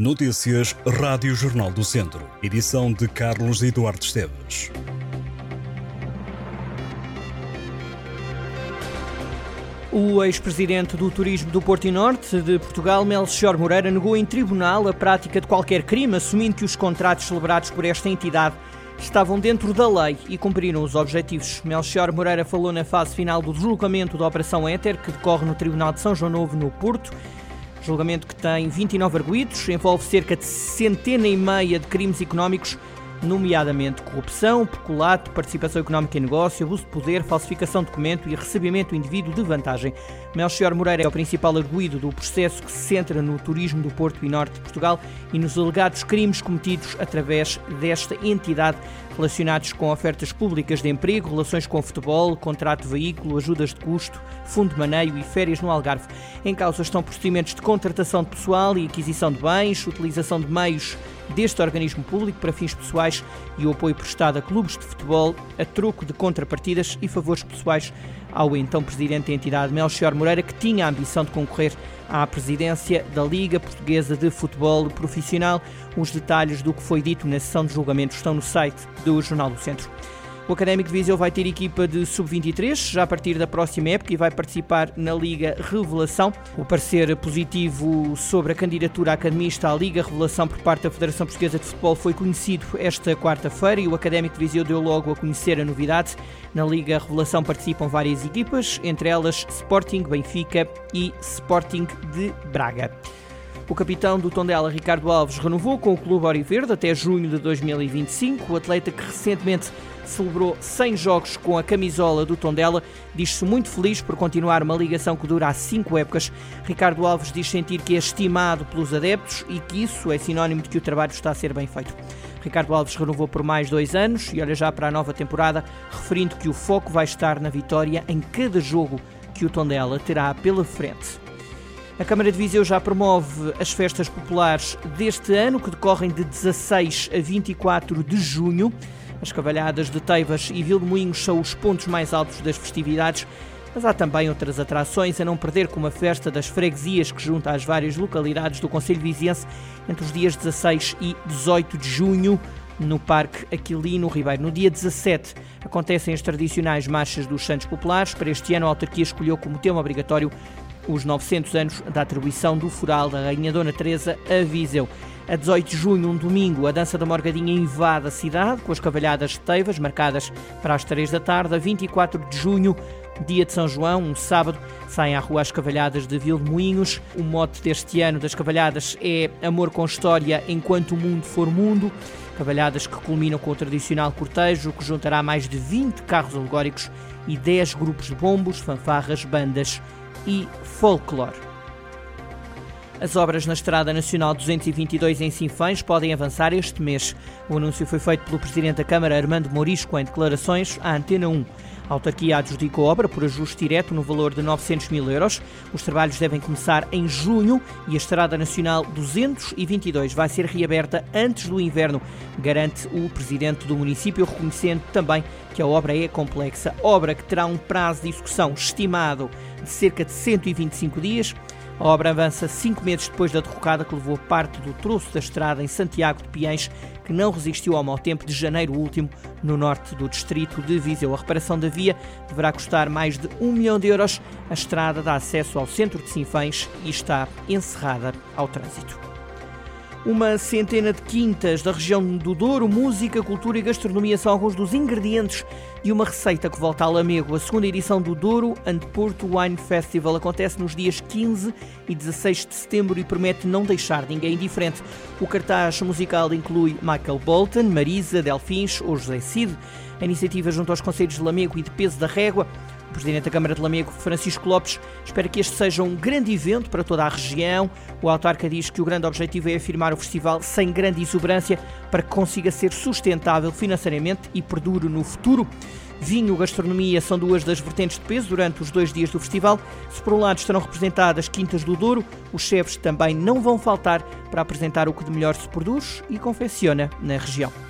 Notícias Rádio Jornal do Centro. Edição de Carlos Eduardo Esteves. O ex-presidente do Turismo do Porto e Norte de Portugal, Melchior Moreira, negou em tribunal a prática de qualquer crime, assumindo que os contratos celebrados por esta entidade estavam dentro da lei e cumpriram os objetivos. Melchior Moreira falou na fase final do deslocamento da Operação Éter, que decorre no Tribunal de São João Novo, no Porto. Julgamento que tem 29 arguídos, envolve cerca de centena e meia de crimes económicos nomeadamente corrupção, peculato, participação económica em negócio, abuso de poder, falsificação de documento e recebimento indivíduo de vantagem. Melchior Moreira é o principal arguído do processo que se centra no turismo do Porto e Norte de Portugal e nos alegados crimes cometidos através desta entidade relacionados com ofertas públicas de emprego, relações com futebol, contrato de veículo, ajudas de custo, fundo de maneio e férias no Algarve. Em causa estão procedimentos de contratação de pessoal e aquisição de bens, utilização de meios deste organismo público para fins pessoais e o apoio prestado a clubes de futebol a troco de contrapartidas e favores pessoais ao então presidente da entidade Melchior Moreira, que tinha a ambição de concorrer à presidência da Liga Portuguesa de Futebol Profissional. Os detalhes do que foi dito na sessão de julgamento estão no site do Jornal do Centro. O Académico de Viseu vai ter equipa de sub-23 já a partir da próxima época e vai participar na Liga Revelação. O parecer positivo sobre a candidatura academista à Liga Revelação por parte da Federação Portuguesa de Futebol foi conhecido esta quarta-feira e o Académico de Viseu deu logo a conhecer a novidade. Na Liga Revelação participam várias equipas, entre elas Sporting, Benfica e Sporting de Braga. O capitão do Tondela, Ricardo Alves, renovou com o Clube Oriverde até junho de 2025. O atleta que recentemente celebrou 100 jogos com a camisola do Tondela, diz-se muito feliz por continuar uma ligação que dura há cinco épocas. Ricardo Alves diz sentir que é estimado pelos adeptos e que isso é sinónimo de que o trabalho está a ser bem feito. Ricardo Alves renovou por mais dois anos e olha já para a nova temporada, referindo que o foco vai estar na vitória em cada jogo que o Tondela terá pela frente. A Câmara de Viseu já promove as festas populares deste ano, que decorrem de 16 a 24 de junho. As cavalhadas de Teivas e Vilmoinhos são os pontos mais altos das festividades, mas há também outras atrações a não perder, como a festa das freguesias que junta as várias localidades do Conselho Viziense entre os dias 16 e 18 de junho no Parque Aquilino Ribeiro. No dia 17 acontecem as tradicionais marchas dos Santos Populares. Para este ano, a autarquia escolheu como tema obrigatório os 900 anos da atribuição do fural da Rainha Dona Teresa a Viseu. A 18 de junho, um domingo, a dança da Morgadinha invade a cidade com as cavalhadas Teivas marcadas para as 3 da tarde. A 24 de junho, dia de São João, um sábado, saem à rua as cavalhadas de Vilmoinhos. O mote deste ano das cavalhadas é Amor com História enquanto o mundo for mundo. Cavalhadas que culminam com o tradicional cortejo, que juntará mais de 20 carros alegóricos e 10 grupos de bombos, fanfarras, bandas e folclore. As obras na Estrada Nacional 222 em Sinfãs podem avançar este mês. O anúncio foi feito pelo Presidente da Câmara, Armando Morisco, em declarações à Antena 1. A autarquia adjudicou a obra por ajuste direto no valor de 900 mil euros. Os trabalhos devem começar em junho e a Estrada Nacional 222 vai ser reaberta antes do inverno, garante o presidente do município, reconhecendo também que a obra é complexa. Obra que terá um prazo de execução estimado de cerca de 125 dias. A obra avança cinco meses depois da derrocada que levou parte do troço da estrada em Santiago de Piens, que não resistiu ao mau tempo de janeiro último no norte do distrito de Viseu. A reparação da via deverá custar mais de um milhão de euros. A estrada dá acesso ao centro de Sinfãs e está encerrada ao trânsito. Uma centena de quintas da região do Douro, música, cultura e gastronomia são alguns dos ingredientes de uma receita que volta a Lamego. A segunda edição do Douro and Porto Wine Festival acontece nos dias 15 e 16 de setembro e promete não deixar ninguém indiferente. O cartaz musical inclui Michael Bolton, Marisa, Delfins ou José Cid. A iniciativa junto aos Conselhos de Lamego e de Peso da Régua o Presidente da Câmara de Lamego, Francisco Lopes, espera que este seja um grande evento para toda a região. O autarca diz que o grande objetivo é afirmar o festival sem grande exuberância para que consiga ser sustentável financeiramente e perdure no futuro. Vinho, gastronomia são duas das vertentes de peso durante os dois dias do festival. Se por um lado estarão representadas Quintas do Douro, os chefes também não vão faltar para apresentar o que de melhor se produz e confecciona na região.